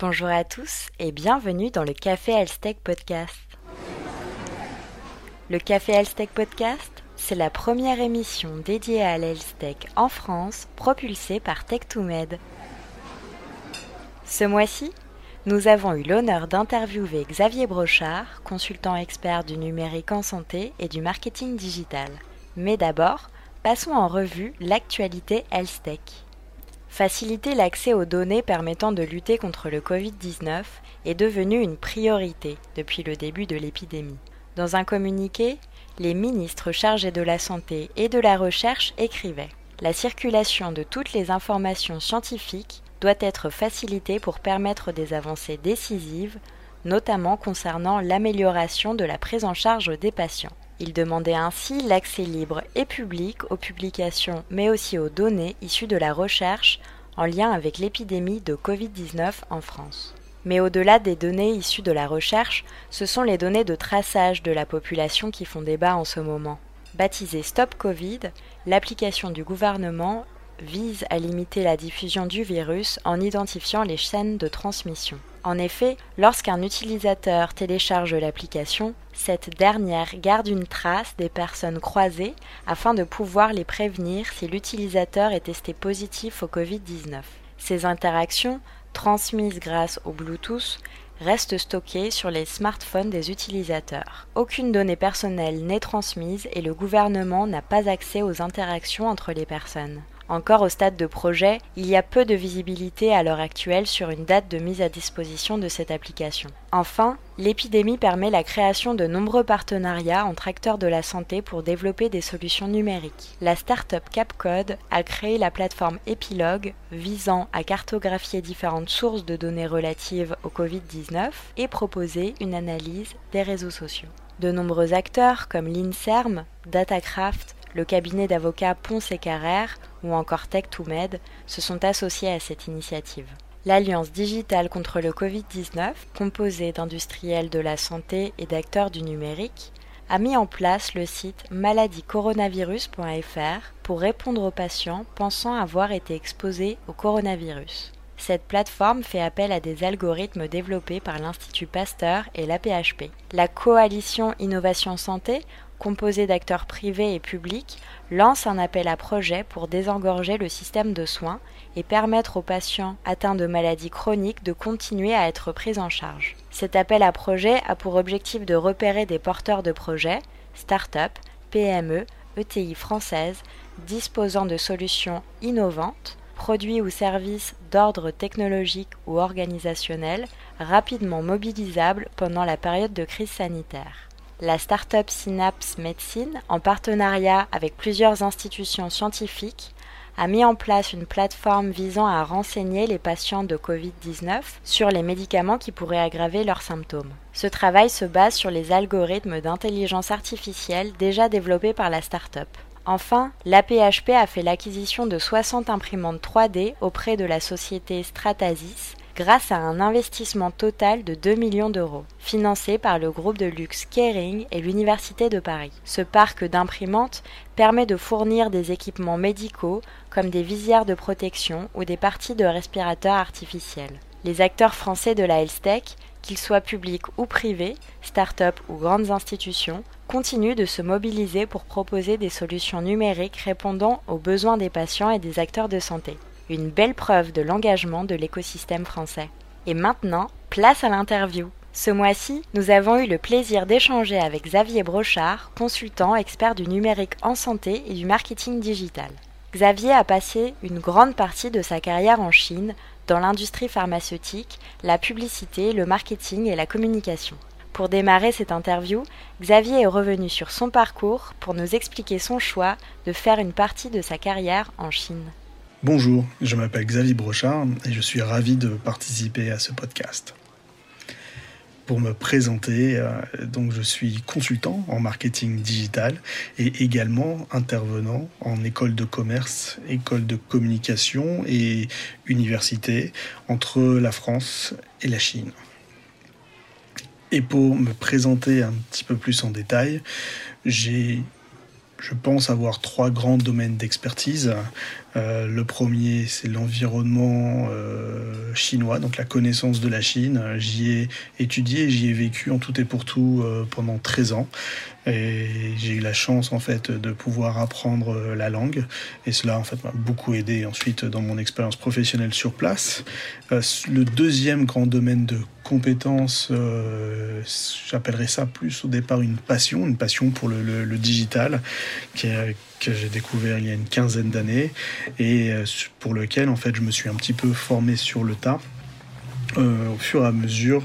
Bonjour à tous et bienvenue dans le Café Health Podcast. Le Café Health Podcast, c'est la première émission dédiée à l'health en France, propulsée par Tech2Med. Ce mois-ci, nous avons eu l'honneur d'interviewer Xavier Brochard, consultant expert du numérique en santé et du marketing digital. Mais d'abord, passons en revue l'actualité Health Faciliter l'accès aux données permettant de lutter contre le Covid-19 est devenu une priorité depuis le début de l'épidémie. Dans un communiqué, les ministres chargés de la santé et de la recherche écrivaient La circulation de toutes les informations scientifiques doit être facilitée pour permettre des avancées décisives, notamment concernant l'amélioration de la prise en charge des patients. Il demandait ainsi l'accès libre et public aux publications mais aussi aux données issues de la recherche en lien avec l'épidémie de Covid-19 en France. Mais au-delà des données issues de la recherche, ce sont les données de traçage de la population qui font débat en ce moment. Baptisée Stop Covid, l'application du gouvernement vise à limiter la diffusion du virus en identifiant les chaînes de transmission. En effet, lorsqu'un utilisateur télécharge l'application, cette dernière garde une trace des personnes croisées afin de pouvoir les prévenir si l'utilisateur est testé positif au Covid-19. Ces interactions, transmises grâce au Bluetooth, restent stockées sur les smartphones des utilisateurs. Aucune donnée personnelle n'est transmise et le gouvernement n'a pas accès aux interactions entre les personnes. Encore au stade de projet, il y a peu de visibilité à l'heure actuelle sur une date de mise à disposition de cette application. Enfin, l'épidémie permet la création de nombreux partenariats entre acteurs de la santé pour développer des solutions numériques. La start-up Capcode a créé la plateforme Epilogue visant à cartographier différentes sources de données relatives au Covid-19 et proposer une analyse des réseaux sociaux. De nombreux acteurs comme l'INSERM, Datacraft, le cabinet d'avocats Ponce et Carrère ou encore Tech2Med se sont associés à cette initiative. L'Alliance digitale contre le Covid-19, composée d'industriels de la santé et d'acteurs du numérique, a mis en place le site maladiecoronavirus.fr pour répondre aux patients pensant avoir été exposés au coronavirus. Cette plateforme fait appel à des algorithmes développés par l'Institut Pasteur et l'APHP. La coalition Innovation Santé composé d'acteurs privés et publics, lance un appel à projet pour désengorger le système de soins et permettre aux patients atteints de maladies chroniques de continuer à être pris en charge. Cet appel à projet a pour objectif de repérer des porteurs de projets, start-up, PME, ETI françaises, disposant de solutions innovantes, produits ou services d'ordre technologique ou organisationnel, rapidement mobilisables pendant la période de crise sanitaire la start-up Synapse Medicine, en partenariat avec plusieurs institutions scientifiques, a mis en place une plateforme visant à renseigner les patients de Covid-19 sur les médicaments qui pourraient aggraver leurs symptômes. Ce travail se base sur les algorithmes d'intelligence artificielle déjà développés par la start-up. Enfin, l'APHP a fait l'acquisition de 60 imprimantes 3D auprès de la société Stratasys grâce à un investissement total de 2 millions d'euros, financé par le groupe de luxe Kering et l'Université de Paris. Ce parc d'imprimantes permet de fournir des équipements médicaux comme des visières de protection ou des parties de respirateurs artificiels. Les acteurs français de la health tech, qu'ils soient publics ou privés, start-up ou grandes institutions, continuent de se mobiliser pour proposer des solutions numériques répondant aux besoins des patients et des acteurs de santé une belle preuve de l'engagement de l'écosystème français. Et maintenant, place à l'interview. Ce mois-ci, nous avons eu le plaisir d'échanger avec Xavier Brochard, consultant expert du numérique en santé et du marketing digital. Xavier a passé une grande partie de sa carrière en Chine, dans l'industrie pharmaceutique, la publicité, le marketing et la communication. Pour démarrer cette interview, Xavier est revenu sur son parcours pour nous expliquer son choix de faire une partie de sa carrière en Chine. Bonjour, je m'appelle Xavier Brochard et je suis ravi de participer à ce podcast. Pour me présenter, euh, donc je suis consultant en marketing digital et également intervenant en école de commerce, école de communication et université entre la France et la Chine. Et pour me présenter un petit peu plus en détail, j'ai je pense avoir trois grands domaines d'expertise. Euh, le premier, c'est l'environnement euh, chinois, donc la connaissance de la Chine. J'y ai étudié, j'y ai vécu en tout et pour tout euh, pendant 13 ans. Et j'ai eu la chance en fait de pouvoir apprendre la langue. Et cela en fait m'a beaucoup aidé ensuite dans mon expérience professionnelle sur place. le deuxième grand domaine de compétences, j'appellerais ça plus au départ une passion, une passion pour le, digital, que j'ai découvert il y a une quinzaine d'années et euh, pour lequel en fait je me suis un petit peu formé sur le tas euh, au fur et à mesure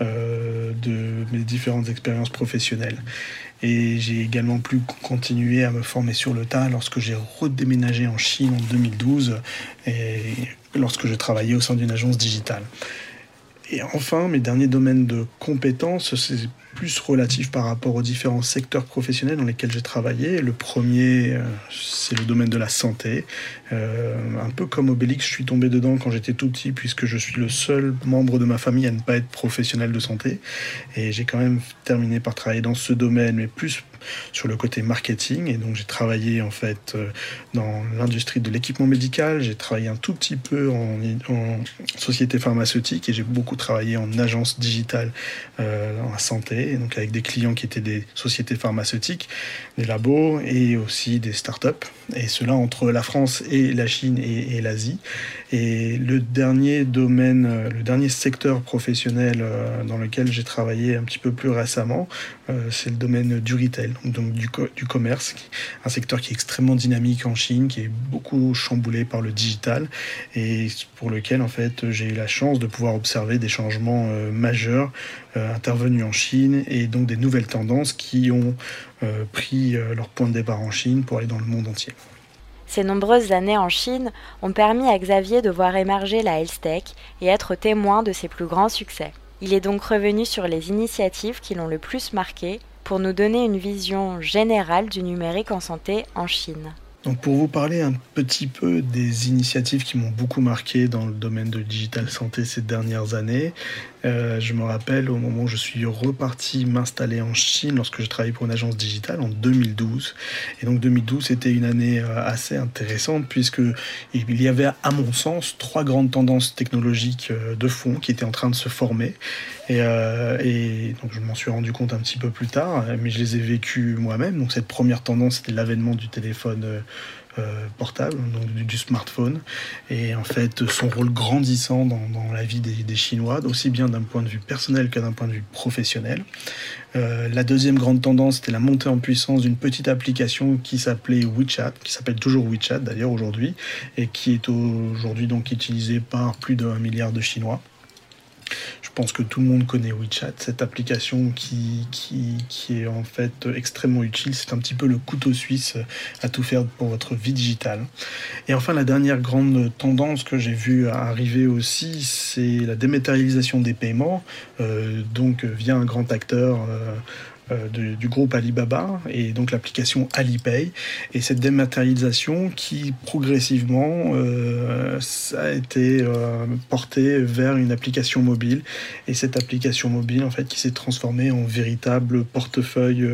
euh, de mes différentes expériences professionnelles. Et j'ai également pu continuer à me former sur le tas lorsque j'ai redéménagé en Chine en 2012 et lorsque je travaillais au sein d'une agence digitale. Et enfin, mes derniers domaines de compétences, c'est plus relatif par rapport aux différents secteurs professionnels dans lesquels j'ai travaillé. Le premier, euh, c'est le domaine de la santé. Euh, un peu comme Obélix, je suis tombé dedans quand j'étais tout petit, puisque je suis le seul membre de ma famille à ne pas être professionnel de santé. Et j'ai quand même terminé par travailler dans ce domaine, mais plus sur le côté marketing. Et donc j'ai travaillé en fait euh, dans l'industrie de l'équipement médical, j'ai travaillé un tout petit peu en, société pharmaceutique et j'ai beaucoup travaillé en agence digitale euh, en santé, avec des clients qui étaient des sociétés pharmaceutiques, des labos et aussi des startups. Et cela entre la France et la Chine et l'Asie. Et le dernier domaine, euh, le dernier secteur professionnel dans lequel j'ai travaillé un petit peu plus récemment, c'est le domaine du retail donc du, du commerce, un secteur qui est extrêmement dynamique en Chine, qui est beaucoup chamboulé par le digital et pour lequel en fait j'ai eu la chance de pouvoir observer des changements euh, majeurs euh, intervenus en Chine et donc des nouvelles tendances qui ont euh, pris leur point de départ en Chine pour aller dans le monde entier. Ces nombreuses années en Chine ont permis à Xavier de voir émerger la health tech et être témoin de ses plus grands succès. Il est donc revenu sur les initiatives qui l'ont le plus marqué pour nous donner une vision générale du numérique en santé en Chine. Donc pour vous parler un petit peu des initiatives qui m'ont beaucoup marqué dans le domaine de digital santé ces dernières années, euh, je me rappelle au moment où je suis reparti m'installer en Chine lorsque je travaillais pour une agence digitale en 2012. Et donc 2012 c'était une année euh, assez intéressante puisque il y avait à mon sens trois grandes tendances technologiques euh, de fond qui étaient en train de se former. Et, et donc je m'en suis rendu compte un petit peu plus tard, mais je les ai vécues moi-même. Donc cette première tendance c'était l'avènement du téléphone portable, donc du, smartphone, et en fait son rôle grandissant dans, la vie des, Chinois, aussi bien d'un point de vue personnel que d'un point de vue professionnel. Euh, la deuxième grande tendance, c'était la montée en puissance d'une petite application qui s'appelait WeChat, qui s'appelle toujours WeChat d'ailleurs aujourd'hui, et qui est aujourd'hui donc utilisée par plus d'un milliard de Chinois. Je pense que tout le monde connaît WeChat, cette application qui, qui, est en fait extrêmement utile. C'est un petit peu le couteau suisse à tout faire pour votre vie digitale. Et enfin, la dernière grande tendance que j'ai vue arriver aussi, c'est la dématérialisation des paiements, euh, donc via un grand acteur. Euh, euh, du groupe Alibaba et donc l'application Alipay. Et cette dématérialisation qui progressivement euh, a été euh, portée vers une application mobile. Et cette application mobile en fait qui s'est transformée en véritable portefeuille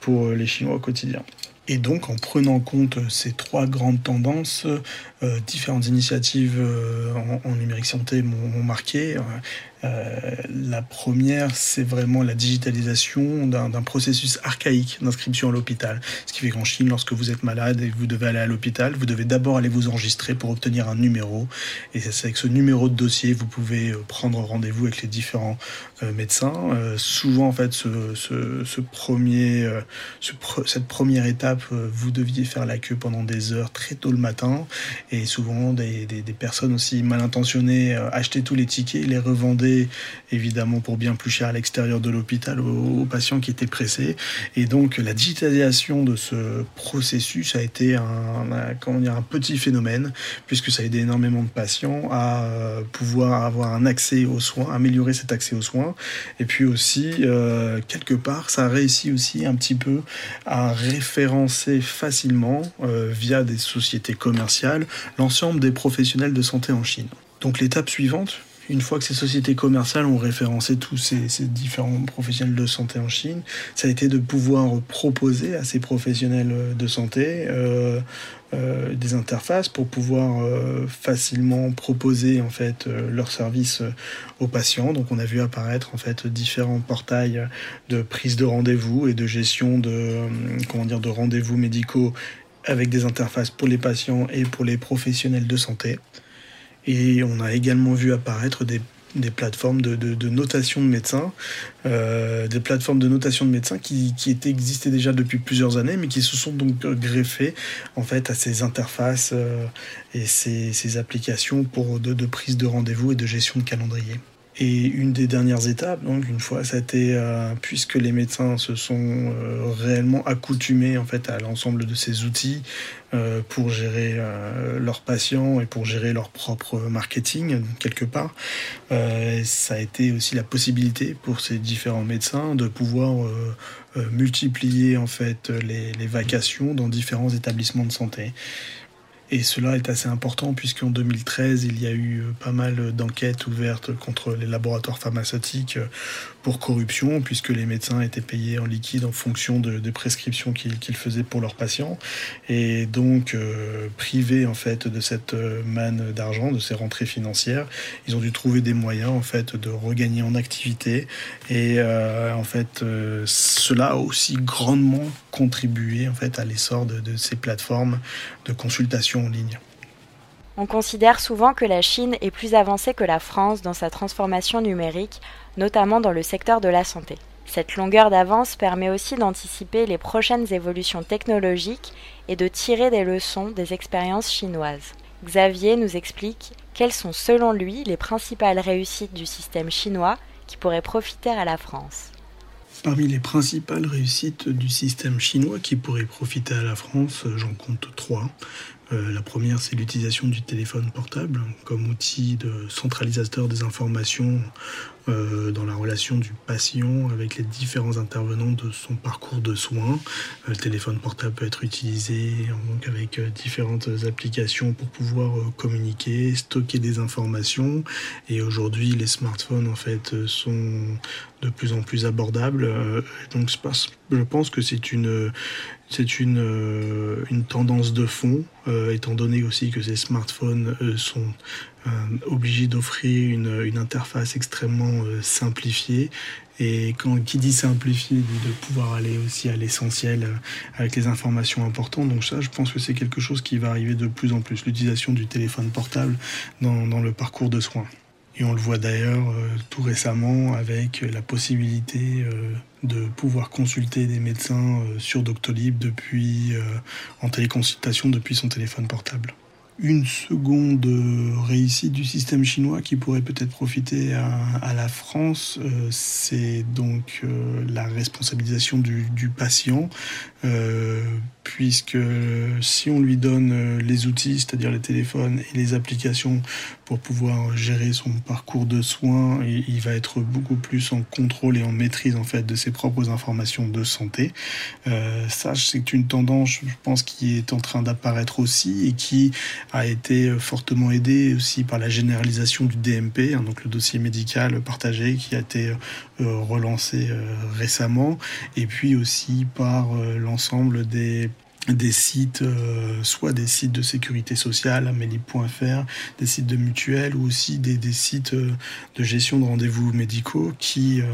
pour les Chinois au quotidien. Et donc, en prenant compte ces trois grandes tendances, différentes initiatives en, numérique santé m'ont marqué. La première, c'est vraiment la digitalisation d'un processus archaïque d'inscription à l'hôpital. Ce qui fait qu'en Chine, lorsque vous êtes malade et que vous devez aller à l'hôpital, vous devez d'abord aller vous enregistrer pour obtenir un numéro. Et c'est avec ce numéro de dossier, vous pouvez euh, prendre rendez-vous avec les différents euh, médecins. souvent, en fait, cette première étape, vous deviez faire la queue pendant des heures très tôt le matin. Et souvent, des personnes aussi mal intentionnées achetaient tous les tickets, les revendaient évidemment pour bien plus cher à l'extérieur de l'hôpital aux, patients qui étaient pressés. Et donc la digitalisation de ce processus a été un, comment dire, un petit phénomène, puisque ça a aidé énormément de patients à euh, pouvoir avoir un accès aux soins, améliorer cet accès aux soins. Et puis aussi, euh, quelque part, ça a réussi aussi un petit peu à référencer facilement, euh, via des sociétés commerciales, l'ensemble des professionnels de santé en Chine. Donc l'étape suivante, Une fois que ces sociétés commerciales ont référencé tous ces, différents professionnels de santé en Chine, ça a été de pouvoir proposer à ces professionnels de santé euh, euh, des interfaces pour pouvoir euh, facilement proposer en fait leurs services aux patients. Donc on a vu apparaître en fait différents portails de prise de rendez-vous et de gestion de rendez-vous médicaux avec des interfaces pour les patients et pour les professionnels de santé. Et on a également vu apparaître des, plateformes de, notation de médecins, euh, des plateformes de notation de médecins qui, existaient déjà depuis plusieurs années, mais qui se sont donc greffées en fait à ces interfaces euh, et ces, ces, applications pour de, de prise de rendez-vous et de gestion de calendrier. Et une des dernières étapes, donc une fois, ça a été, euh, puisque les médecins se sont euh, réellement accoutumés en fait à l'ensemble de ces outils euh, pour gérer leurs patients et pour gérer leur propre marketing quelque part, ça a été aussi la possibilité pour ces différents médecins de pouvoir multiplier en fait les, les vacations dans différents établissements de santé. Et cela est assez important puisqu'en 2013, il y a eu euh, pas mal d'enquêtes ouvertes contre les laboratoires pharmaceutiques euh, pour corruption, puisque les médecins étaient payés en liquide en fonction de, des prescriptions qu'ils faisaient pour leurs patients. Et donc, euh, privés en fait de cette manne d'argent, de ces rentrées financières, ils ont dû trouver des moyens en fait de regagner en activité. Et en fait, cela a aussi grandement contribué en fait à l'essor de ces plateformes de consultation ligne. On considère souvent que la Chine est plus avancée que la France dans sa transformation numérique, notamment dans le secteur de la santé. Cette longueur d'avance permet aussi d'anticiper les prochaines évolutions technologiques et de tirer des leçons des expériences chinoises. Xavier nous explique quelles sont selon lui les principales réussites du système chinois qui pourraient profiter à la France. Parmi les principales réussites du système chinois qui pourraient profiter à la France, j'en compte trois. Euh, la première, c'est l'utilisation du téléphone portable comme outil de centralisateur des informations euh, dans la relation du patient avec les différents intervenants de son parcours de soins. Euh, le téléphone portable peut être utilisé donc avec différentes applications pour pouvoir communiquer, stocker des informations. Et aujourd'hui, les smartphones en fait sont de plus en plus abordables. donc, je pense que c'est une c'est une, euh, une tendance de fond, euh, étant donné aussi que ces smartphones euh, sont obligés d'offrir une, interface extrêmement simplifiée. Et quand qui dit simplifié, dit de pouvoir aller aussi à l'essentiel avec les informations importantes. Donc ça, je pense que c'est quelque chose qui va arriver de plus en plus, l'utilisation du téléphone portable dans, le parcours de soins. Et on le voit d'ailleurs euh, tout récemment avec la possibilité euh, de pouvoir consulter des médecins euh, sur Doctolib depuis en téléconsultation depuis son téléphone portable. Une seconde réussite du système chinois qui pourrait peut-être profiter à, la France, c'est donc la responsabilisation du, patient puisque si on lui donne euh, les outils, c'est-à-dire les téléphones et les applications pour pouvoir gérer son parcours de soins, il va être beaucoup plus en contrôle et en maîtrise en fait de ses propres informations de santé. Euh, ça, c'est une tendance, je pense, qui est en train d'apparaître aussi et qui a été fortement aidée aussi par la généralisation du DMP, hein, donc le dossier médical partagé, qui a été euh, relancé récemment, et puis aussi par l'ensemble des des sites, euh, soit des sites de sécurité sociale, amélie.fr, des sites de mutuelles ou aussi des, sites euh, de gestion de rendez-vous médicaux qui euh,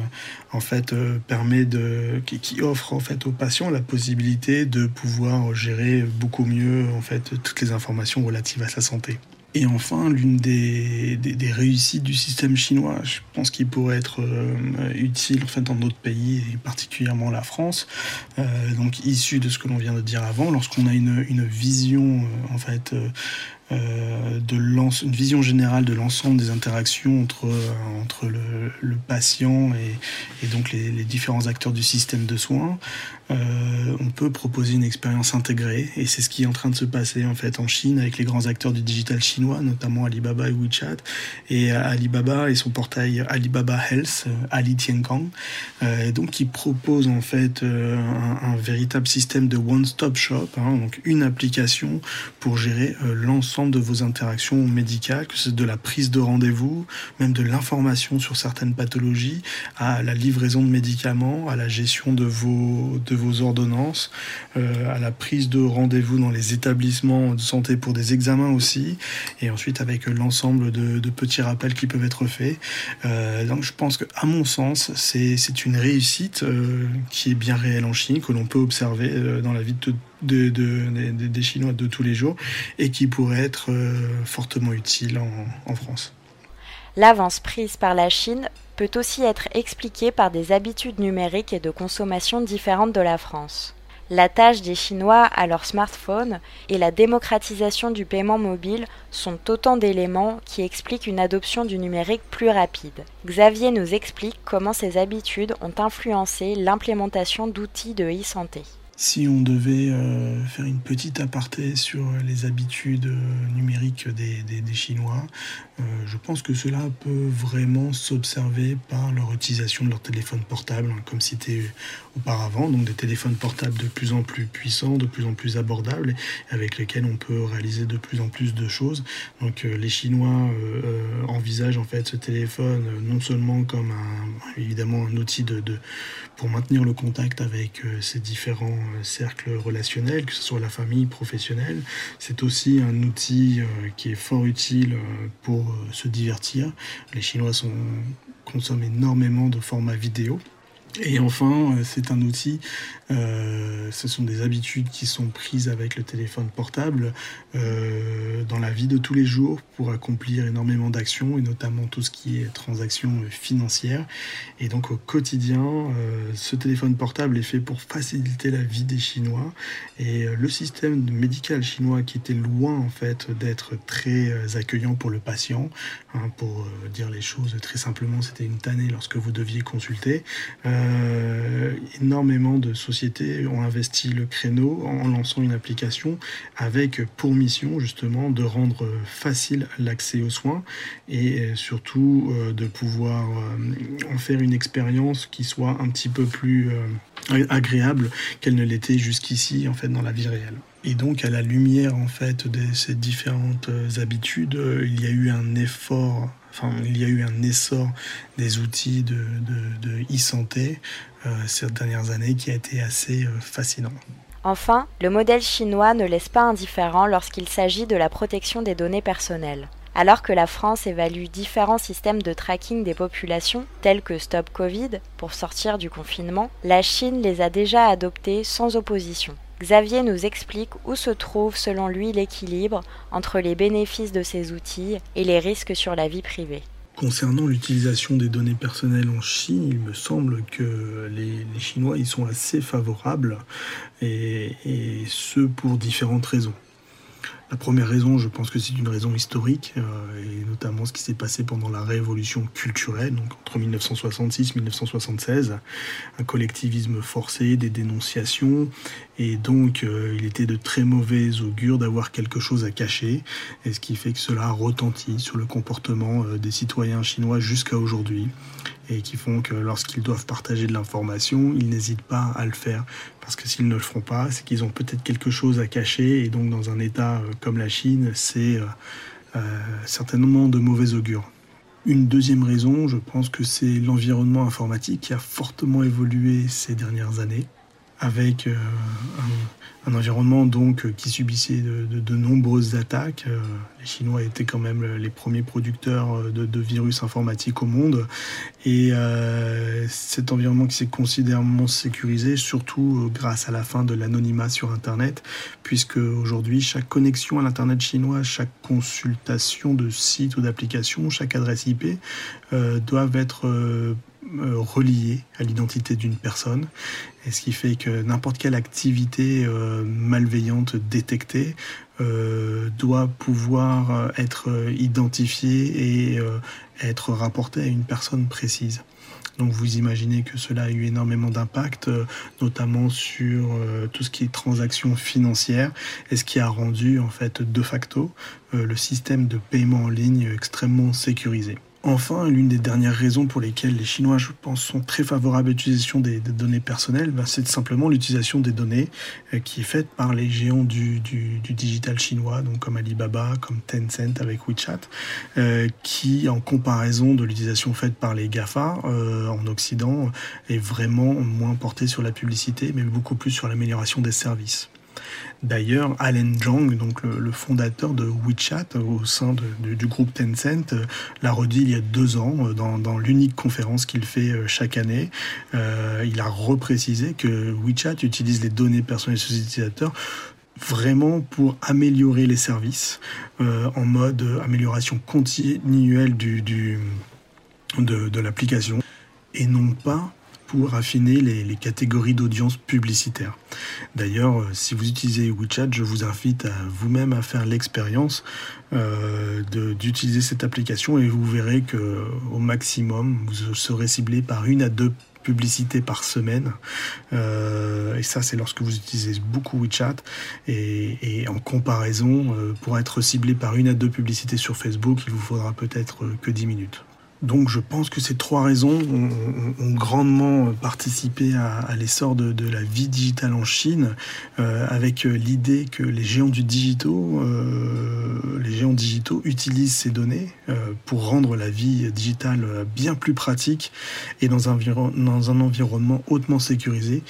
en fait permet de qui, qui, offre en fait aux patients la possibilité de pouvoir gérer beaucoup mieux en fait toutes les informations relatives à sa santé. Et enfin, l'une des, des, réussites du système chinois, je pense qu'il pourrait être euh, utile en fait, dans d'autres pays, et particulièrement la France, euh, donc issu de ce que l'on vient de dire avant, lorsqu'on a une, une vision euh, en fait euh, de une vision générale de l'ensemble des interactions entre, entre le, patient et, donc les, différents acteurs du système de soins, euh, on peut proposer une expérience intégrée. Et c'est ce qui est en train de se passer en fait en Chine avec les grands acteurs du digital chinois, notamment Alibaba et WeChat, et Alibaba et son portail Alibaba Health, euh, Ali Tiankang, euh, donc qui propose en fait euh, un, un, véritable système de one-stop shop, hein, donc une application pour gérer l'ensemble de vos interactions médicales, que c'est de la prise de rendez-vous, même de l'information sur certaines pathologies, à la livraison de médicaments, à la gestion de vos, de vos ordonnances, euh, à la prise de rendez-vous dans les établissements de santé pour des examens aussi, et ensuite avec l'ensemble de, petits rappels qui peuvent être faits. Euh, donc je pense qu'à mon sens, c'est une réussite euh, qui est bien réelle en Chine, que l'on peut observer dans la vie de de, des Chinois de tous les jours et qui pourrait être euh, fortement utile en, France. L'avance prise par la Chine peut aussi être expliquée par des habitudes numériques et de consommation différentes de la France. La tâche des Chinois à leur smartphone et la démocratisation du paiement mobile sont autant d'éléments qui expliquent une adoption du numérique plus rapide. Xavier nous explique comment ces habitudes ont influencé l'implémentation d'outils de e-santé. Si on devait euh, faire une petite aparté sur les habitudes euh, numériques des, des, Chinois, euh, je pense que cela peut vraiment s'observer par leur utilisation de leur téléphone portable, hein, comme cité auparavant, donc des téléphones portables de plus en plus puissants, de plus en plus abordables, avec lesquels on peut réaliser de plus en plus de choses. Donc les Chinois envisagent en fait ce téléphone non seulement comme un, évidemment un outil de, pour maintenir le contact avec ces différents cercle relationnel, que ce soit la famille, professionnelle. C'est aussi un outil euh, qui est fort utile euh, pour euh, se divertir. Les Chinois consomment énormément de formats vidéo. Et enfin, c'est un outil euh, ce sont des habitudes qui sont prises avec le téléphone portable euh, dans la vie de tous les jours pour accomplir énormément d'actions et notamment tout ce qui est transactions financières. Et donc au quotidien, euh, ce téléphone portable est fait pour faciliter la vie des Chinois. Et le système médical chinois qui était loin en fait d'être très accueillant pour le patient, hein, pour dire les choses très simplement, c'était une tannée lorsque vous deviez consulter. Énormément de sociétés ont investi le créneau en lançant une application avec pour mission justement de rendre facile l'accès aux soins et euh, surtout euh, de pouvoir euh, en faire une expérience qui soit un petit peu plus agréable qu'elle ne l'était jusqu'ici en fait dans la vie réelle. Et donc à la lumière en fait de ces différentes habitudes, il y a eu un effort Enfin, il y a eu un essor des outils de, e-santé euh, ces dernières années qui a été assez euh, fascinant. Enfin, le modèle chinois ne laisse pas indifférent lorsqu'il s'agit de la protection des données personnelles. Alors que la France évalue différents systèmes de tracking des populations, tels que Stop Covid, pour sortir du confinement, la Chine les a déjà adoptés sans opposition. Xavier nous explique où se trouve selon lui l'équilibre entre les bénéfices de ces outils et les risques sur la vie privée. Concernant l'utilisation des données personnelles en Chine, il me semble que les, Chinois y sont assez favorables, et, ce pour différentes raisons. La première raison, je pense que c'est une raison historique, euh, et notamment ce qui s'est passé pendant la révolution culturelle, donc entre 1966 et 1976, un collectivisme forcé, des dénonciations, et donc euh, il était de très mauvais augure d'avoir quelque chose à cacher, et ce qui fait que cela retentit sur le comportement euh, des citoyens chinois jusqu'à aujourd'hui et qui font que lorsqu'ils doivent partager de l'information, ils n'hésitent pas à le faire. Parce que s'ils ne le feront pas, c'est qu'ils ont peut-être quelque chose à cacher, et donc dans un État euh, comme la Chine, c'est certainement de mauvais augure. Une deuxième raison, je pense que c'est l'environnement informatique qui a fortement évolué ces dernières années, avec un, un environnement donc euh, qui subissait de, nombreuses attaques. Euh, les Chinois étaient quand même les premiers producteurs euh, de, virus informatiques au monde. Et cet environnement qui s'est considérablement sécurisé, surtout grâce à la fin de l'anonymat sur Internet, puisque aujourd'hui, chaque connexion à l'Internet chinois, chaque consultation de site ou d'application, chaque adresse IP doivent être euh, relié à l'identité d'une personne, et ce qui fait que n'importe quelle activité euh, malveillante détectée euh, doit pouvoir être identifiée et être rapportée à une personne précise. Donc vous imaginez que cela a eu énormément d'impact, notamment sur tout ce qui est transactions financières, et ce qui a rendu en fait de facto le système de paiement en ligne extrêmement sécurisé. Enfin, l'une des dernières raisons pour lesquelles les Chinois, je pense, sont très favorables à l'utilisation des, données personnelles, ben, c'est simplement l'utilisation des données euh, qui est faite par les géants du, digital chinois, donc comme Alibaba, comme Tencent avec WeChat, euh, qui, en comparaison de l'utilisation faite par les GAFA euh, en Occident, est vraiment moins portée sur la publicité, mais beaucoup plus sur l'amélioration des services. D'ailleurs, Allen Zhang, donc le, fondateur de WeChat au sein du groupe Tencent, euh, l'a redit il y a deux ans euh, dans, l'unique conférence qu'il fait euh, chaque année. il a reprécisé que WeChat utilise les données personnelles des utilisateurs vraiment pour améliorer les services en mode amélioration continuelle du, de l'application et non pas pour affiner les, catégories d'audience publicitaire. D'ailleurs, euh, si vous utilisez WeChat, je vous invite à vous-même à faire l'expérience euh, d'utiliser cette application et vous verrez que au maximum, vous serez ciblé par une à deux publicités par semaine. Euh, et ça, c'est lorsque vous utilisez beaucoup WeChat. Et, en comparaison, pour être ciblé par une à deux publicités sur Facebook, il vous faudra peut-être que 10 minutes. Donc je pense que ces trois raisons ont, grandement participé à, l'essor de, la vie digitale en Chine, euh, avec l'idée que les géants du digitaux, euh, digitaux utilisent ces données euh, pour rendre la vie digitale bien plus pratique et dans un, dans un environnement hautement sécurisé,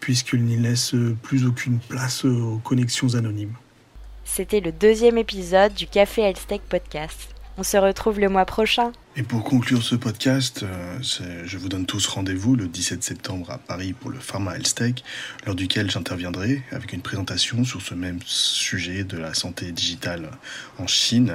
puisqu'ils n'y laissent plus aucune place aux connexions anonymes. C'était le deuxième épisode du Café Health Podcast. On se retrouve le mois prochain. Et pour conclure ce podcast, euh, je vous donne tous rendez-vous le 17 septembre à Paris pour le Pharma Health lors duquel j'interviendrai avec une présentation sur ce même sujet de la santé digitale en Chine.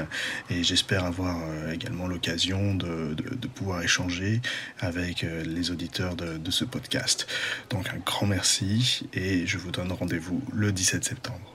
Et j'espère avoir euh, également l'occasion de, pouvoir échanger avec euh, les auditeurs de ce podcast. Donc un grand merci et je vous donne rendez-vous le 17 septembre.